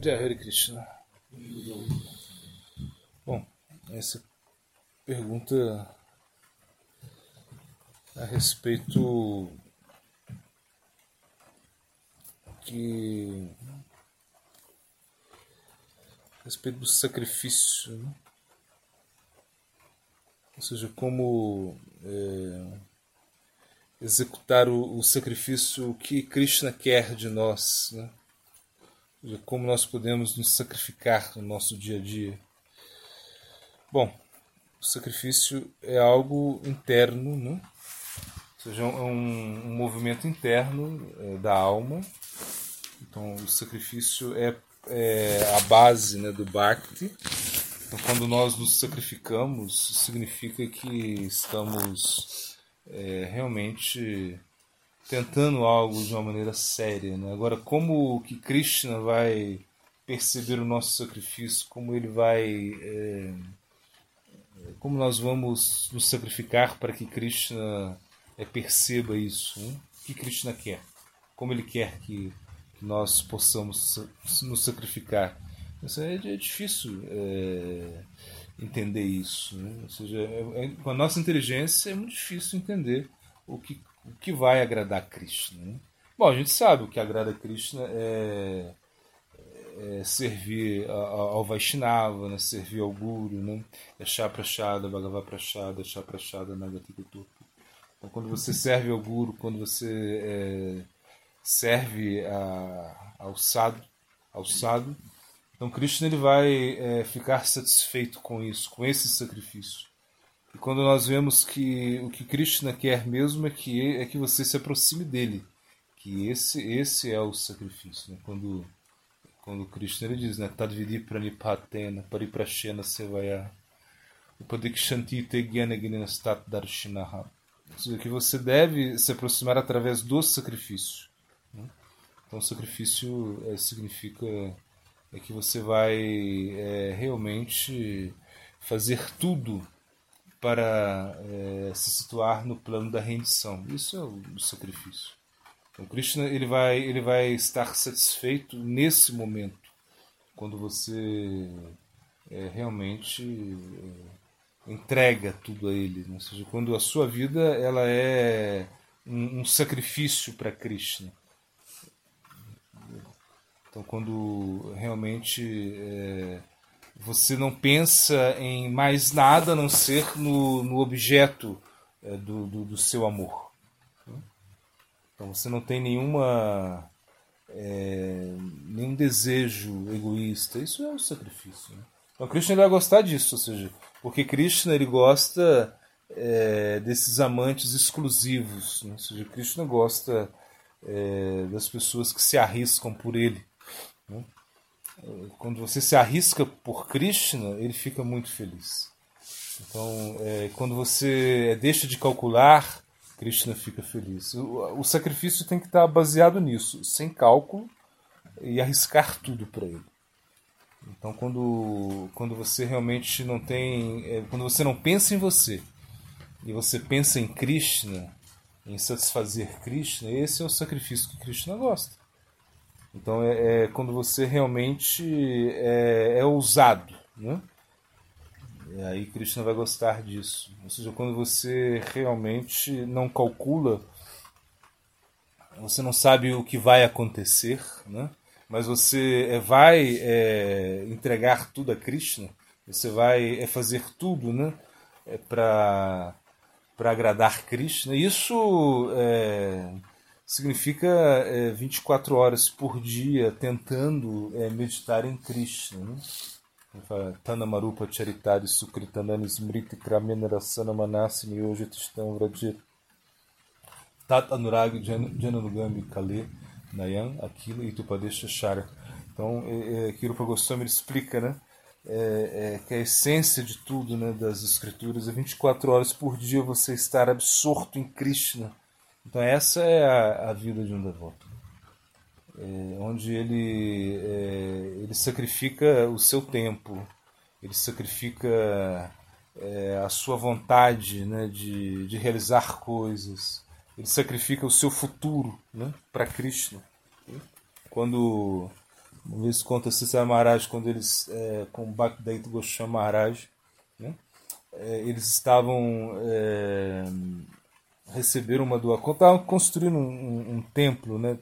Jai Hare Krishna. Bom, essa pergunta a respeito que a respeito do sacrifício, né? ou seja, como é, executar o, o, sacrifício que Krishna quer de nós, né? Como nós podemos nos sacrificar no nosso dia a dia. Bom, o sacrifício é algo interno, né? ou seja, é um, um movimento interno é, da alma. Então, o sacrifício é, é a base né, do Bhakti. Então, quando nós nos sacrificamos, significa que estamos é, realmente tentando algo de uma maneira séria. Né? Agora, como que Krishna vai perceber o nosso sacrifício, como ele vai. É, como nós vamos nos sacrificar para que Krishna é, perceba isso? Né? O que Krishna quer? Como ele quer que, que nós possamos nos sacrificar? Isso é, é difícil é, entender isso. Né? Ou seja, é, é, com a nossa inteligência é muito difícil entender o que, o que vai agradar Krishna. Né? Bom, a gente sabe o que agrada Krishna é, é servir ao Vaishnava, né? servir ao Guru, né? é chá prachada, Bhagavad prachada, chá prachada. Então, quando você serve ao Guru, quando você é, serve a, ao sadhu, ao sadhu, então Krishna ele vai é, ficar satisfeito com isso, com esse sacrifício. E quando nós vemos que o que Krishna quer mesmo é que é que você se aproxime dele, que esse esse é o sacrifício. Né? Quando quando Krishna ele diz, né, Tadvidi pranipatena pariprashena sevaya upadikshanti te gyanaginastat darshinaha. Que você deve se aproximar através do sacrifício. Né? Então, sacrifício é, significa é que você vai é, realmente fazer tudo para é, se situar no plano da rendição. Isso é o, sacrifício. Então, Krishna ele vai, ele vai estar satisfeito nesse momento, quando você é, realmente é, entrega tudo a Ele. Né? Ou seja, quando a sua vida ela é um, um sacrifício para Krishna. Então, quando realmente é, você não pensa em mais nada a não ser no, no objeto é, do, do, do, seu amor. Então, você não tem nenhuma é, nenhum desejo egoísta. Isso é um sacrifício. Né? Então, Krishna vai gostar disso, ou seja, porque Krishna ele gosta é, desses amantes exclusivos. Né? Ou seja, Krishna gosta é, das pessoas que se arriscam por ele. Né? Quando você se arrisca por Krishna, ele fica muito feliz. Então, é, quando você deixa de calcular, Krishna fica feliz. O, o, sacrifício tem que estar baseado nisso, sem cálculo e arriscar tudo para ele. Então, quando, quando você realmente não tem. É, quando você não pensa em você e você pensa em Krishna, em satisfazer Krishna, esse é o sacrifício que Krishna gosta. Então é, é quando você realmente é, é ousado, né? E aí Krishna vai gostar disso. Ou seja, quando você realmente não calcula, você não sabe o que vai acontecer, né? mas você é, vai é, entregar tudo a Krishna, você vai é, fazer tudo né? é, para agradar Krishna. Isso é, significa é, 24 horas por dia tentando é, meditar em Krishna. Né? Tana Marupa Charitari Sukritanani Smriti Kramena Rasana Manasi Niyojatistam Vrajit Tat Anurag Jananugami Kale Nayan Aquilo e Tupadesha Shara. Então, é, é, Kirupa Goswami explica né, é, é, que a essência de tudo né, das escrituras é 24 horas por dia você estar absorto em Krishna então essa é a, a vida de um devoto, é, onde ele, é, ele sacrifica o seu tempo, ele sacrifica é, a sua vontade né, de, de realizar coisas, ele sacrifica o seu futuro né, para Krishna. Quando Uma vez conta Cícero Maharaj quando eles, é, com Bhaktivedanta Goswami Maharaj, né? É, eles estavam é, receberam uma doação, estavam construindo um, um, um, templo, né?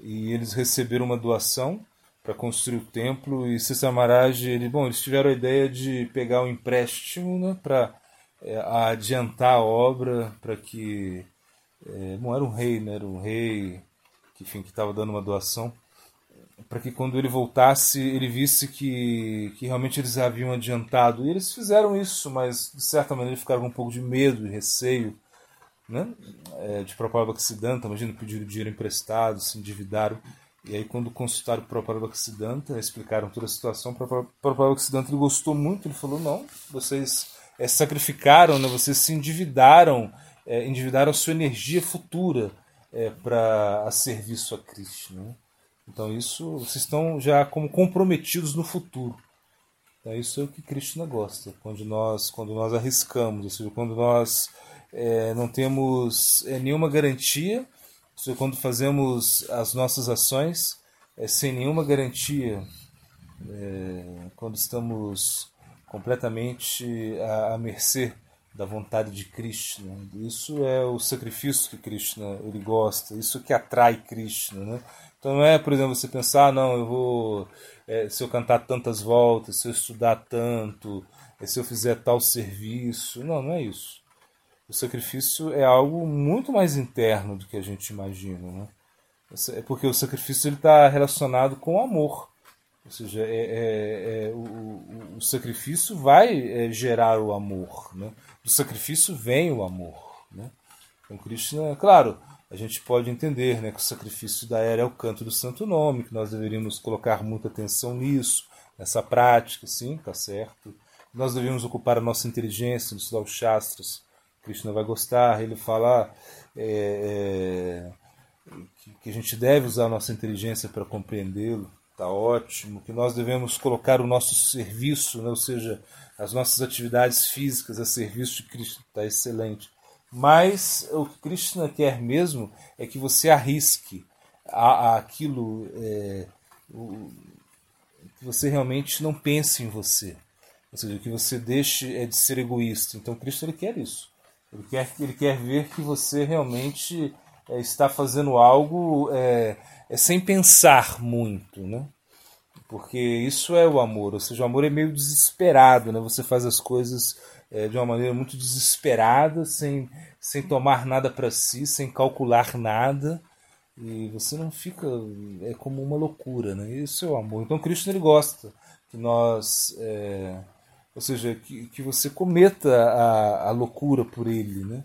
E eles receberam uma doação para construir o templo e Maharaj, ele, bom, eles tiveram a ideia de pegar um empréstimo, né? Para é, adiantar a obra, para que, é, bom, era um rei, né? Era um rei que estava dando uma doação para que quando ele voltasse ele visse que, que realmente eles haviam adiantado. E eles fizeram isso, mas de certa maneira ficaram com um pouco de medo e receio né? É, de Prabhupada Bhaktisiddhanta, imagina, pediram dinheiro emprestado, se endividaram. E aí quando consultaram o Bhaktisiddhanta, explicaram toda a situação, o ele gostou muito, ele falou, não, vocês é, sacrificaram, né? vocês se endividaram, é, endividaram a sua energia futura é, para a serviço a Cristo. Né? Então isso vocês estão já como comprometidos no futuro. Então, isso é o que Krishna gosta, quando nós, quando nós arriscamos, ou seja, quando nós é, não temos é, nenhuma garantia, quando fazemos as nossas ações é, sem nenhuma garantia, é, quando estamos completamente à, à mercê da vontade de Krishna. Isso é o sacrifício que Krishna ele gosta, isso que atrai Krishna, né? Então não é, por exemplo, você pensar, ah, não, eu vou. É, se eu cantar tantas voltas, se eu estudar tanto, é, se eu fizer tal serviço. Não, não é isso. O sacrifício é algo muito mais interno do que a gente imagina. Né? É porque o sacrifício está relacionado com o amor. Ou seja, é, é, é o, o, o, sacrifício vai é, gerar o amor. Né? Do sacrifício vem o amor. Né? Então, Krishna, claro, a gente pode entender né, que o sacrifício da era é o canto do santo nome, que nós deveríamos colocar muita atenção nisso, nessa prática, sim, tá certo. Nós deveríamos ocupar a nossa inteligência, estudar os Shastras. Krishna vai gostar, ele fala é, é, que, a gente deve usar a nossa inteligência para compreendê-lo, tá ótimo. Que nós devemos colocar o nosso serviço, né, ou seja, as nossas atividades físicas a serviço de Krishna, tá excelente. Mas o que Krishna quer mesmo é que você arrisque a, a aquilo é, o, que você realmente não pense em você. Ou seja, que você deixe é, de ser egoísta. Então Krishna ele quer isso. Ele quer, ele quer ver que você realmente é, está fazendo algo é, é, sem pensar muito, né? Porque isso é o amor, ou seja, o amor é meio desesperado, né? Você faz as coisas é, de uma maneira muito desesperada, sem, sem tomar nada para si, sem calcular nada. E você não fica. É como uma loucura, né? Isso é o amor. Então Cristo ele gosta que nós. É, ou seja, que, que você cometa a, a loucura por ele, né?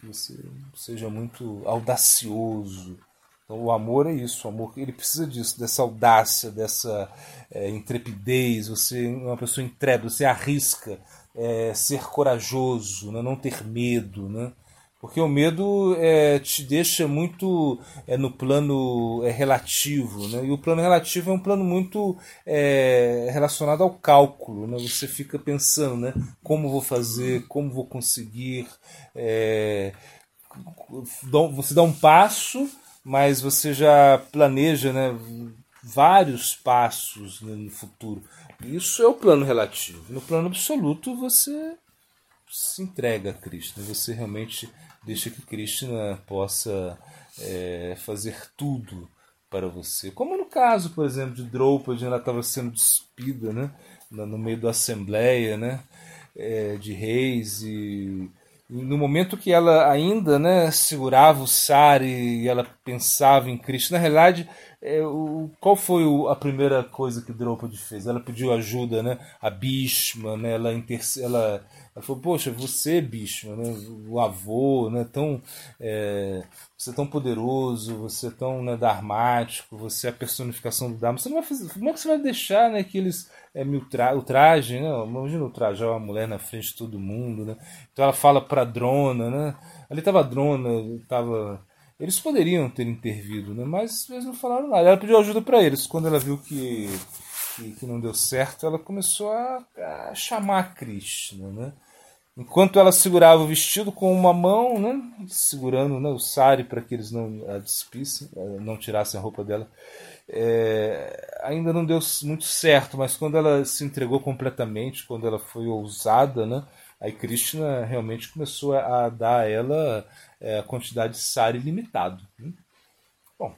Que você seja muito audacioso. Então o amor é isso, o amor ele precisa disso, dessa audácia, dessa é, intrepidez. Você é uma pessoa intrépida, você arrisca, é, ser corajoso, né? não ter medo, né? Porque o medo é, te deixa muito é, no plano é, relativo, né? E o plano relativo é um plano muito é, relacionado ao cálculo, né? Você fica pensando, né? Como vou fazer, como vou conseguir. É, você dá um passo, mas você já planeja, né? Vários passos né, no futuro. Isso é o plano relativo. No plano absoluto, você se entrega a Krishna. Você realmente deixa que Krishna possa é, fazer tudo para você. Como no caso, por exemplo, de Draupadi, ela estava sendo despida né? no meio da assembleia né? É, de reis e no momento que ela ainda né, segurava o sari e ela pensava em Cristo, na realidade, é, o, qual foi a primeira coisa que Draupadi fez? Ela pediu ajuda né, a Bhishma, né, ela, interce, ela, ela falou, poxa, você, Bhishma, né, o avô, né, tão, é, você é tão poderoso, você é tão né, dharmático, você é a personificação do Dharma, você não vai fazer, como é que você vai deixar né, que eles é, tra o traje, né? Imagina o traje, uma mulher na frente de todo mundo, né? Então ela fala para Drona, né? Ali estava a Drona, tava eles poderiam ter intervido, né? Mas eles não falaram nada. Ela pediu ajuda para eles. Quando ela viu que, que, que, não deu certo, ela começou a, a chamar Krishna, né? Enquanto ela segurava o vestido com uma mão, né? segurando né, o sari para que eles não a despissem, não tirassem a roupa dela, é, ainda não deu muito certo, mas quando ela se entregou completamente, quando ela foi ousada, né, aí Krishna realmente começou a dar a ela é, quantidade de sari limitado. Né? Bom,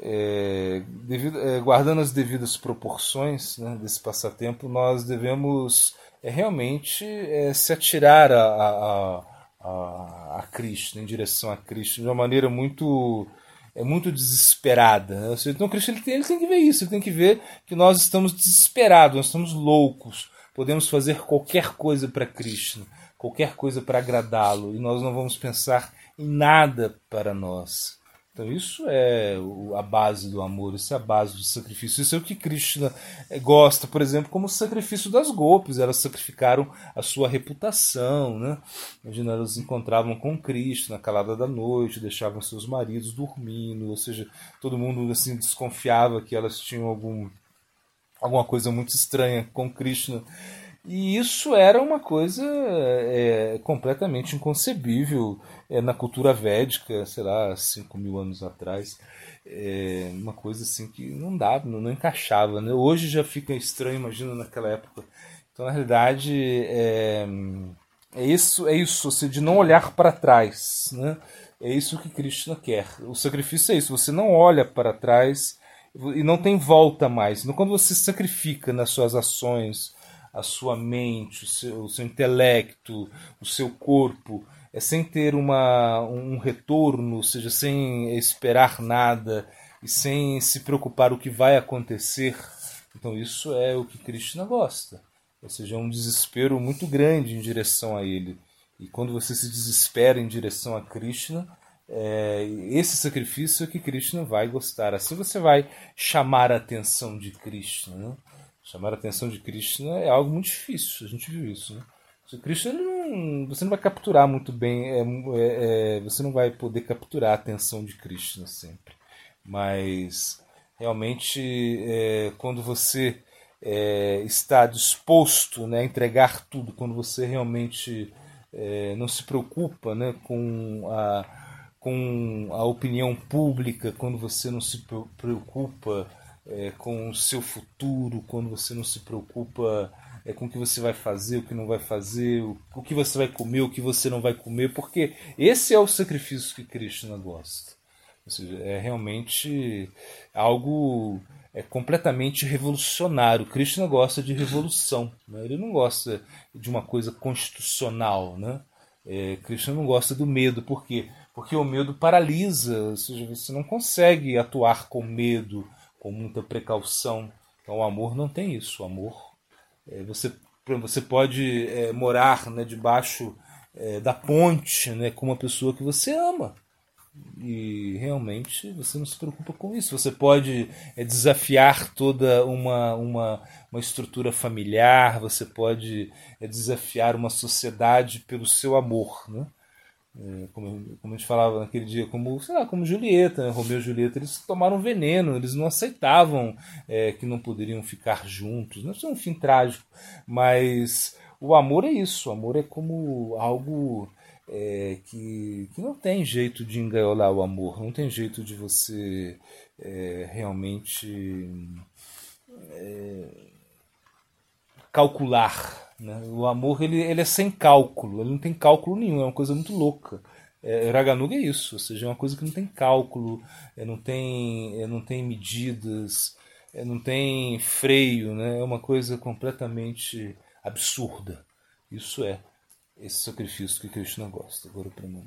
é, devido, é, guardando as devidas proporções né, desse passatempo, nós devemos é, realmente é, se atirar a, a, a, a Krishna, em direção a Krishna, de uma maneira muito é muito desesperada. Né? Então Cristo ele tem, ele tem que ver isso, ele tem que ver que nós estamos desesperados, nós estamos loucos. Podemos fazer qualquer coisa para Krishna, qualquer coisa para agradá-lo, e nós não vamos pensar em nada para nós. Então isso é a base do amor, isso é a base do sacrifício. Isso é o que Krishna eh, gosta, por exemplo, como o sacrifício das golpes. Elas sacrificaram a sua reputação. Né? Imagina, elas encontravam com Cristo na calada da noite, deixavam seus maridos dormindo, ou seja, todo mundo assim desconfiava que elas tinham algum, alguma coisa muito estranha com Krishna. E isso era uma coisa é, completamente inconcebível é, na cultura védica, sei lá, 5 mil anos atrás. É, uma coisa assim que não dava, não, não, encaixava. Né? Hoje já fica estranho, imagina naquela época. Então, na realidade, é, é isso, é isso, seja, de não olhar para trás. Né? É isso que Krishna quer. O sacrifício é isso, você não olha para trás e não tem volta mais. Quando você sacrifica nas suas ações, a sua mente, o seu, o seu intelecto, o seu corpo, é sem ter uma, um retorno, ou seja, sem esperar nada e sem se preocupar o que vai acontecer. Então isso é o que Krishna gosta. Ou seja, é um desespero muito grande em direção a ele. E quando você se desespera em direção a Krishna, é, esse sacrifício é que Krishna vai gostar. Assim você vai chamar a atenção de Krishna. Né? Chamar a atenção de Krishna é algo muito difícil, a gente viu isso. Né? Não, você não vai capturar muito bem, é, é, é, você não vai poder capturar a atenção de Krishna sempre. Mas realmente, é, quando você é, está disposto né, a entregar tudo, quando você realmente é, não se preocupa né, com a com a opinião pública, quando você não se preocupa é, com o seu futuro, quando você não se preocupa é, com o que você vai fazer, o que não vai fazer, o, o que você vai comer, o que você não vai comer, porque esse é o sacrifício que Krishna gosta. Ou seja, é realmente algo é completamente revolucionário. Krishna gosta de revolução, né? ele não gosta de uma coisa constitucional. Né? É, Krishna não gosta do medo, por quê? Porque o medo paralisa, ou seja, você não consegue atuar com medo, com muita precaução. Então o amor não tem isso. O amor, é, você, você pode é, morar né, debaixo é, da ponte né, com uma pessoa que você ama. E realmente você não se preocupa com isso. Você pode é, desafiar toda uma, uma, uma estrutura familiar, você pode é, desafiar uma sociedade pelo seu amor. Né? É, como, como, a gente falava naquele dia, como, sei lá, como Julieta, né? Romeu e Julieta, eles tomaram veneno, eles não aceitavam é, que não poderiam ficar juntos. Não é um fim trágico, mas o amor é isso. O amor é como algo é, que, que não tem jeito de engaiolar o amor, não tem jeito de você é, realmente é, calcular né? O amor ele, ele é sem cálculo, ele não tem cálculo nenhum, é uma coisa muito louca. É, Raganuga é isso, ou seja, é uma coisa que não tem cálculo, é, não, tem, é, não tem medidas, é, não tem freio, né? é uma coisa completamente absurda. Isso é esse sacrifício que Krishna gosta. Agora para mim.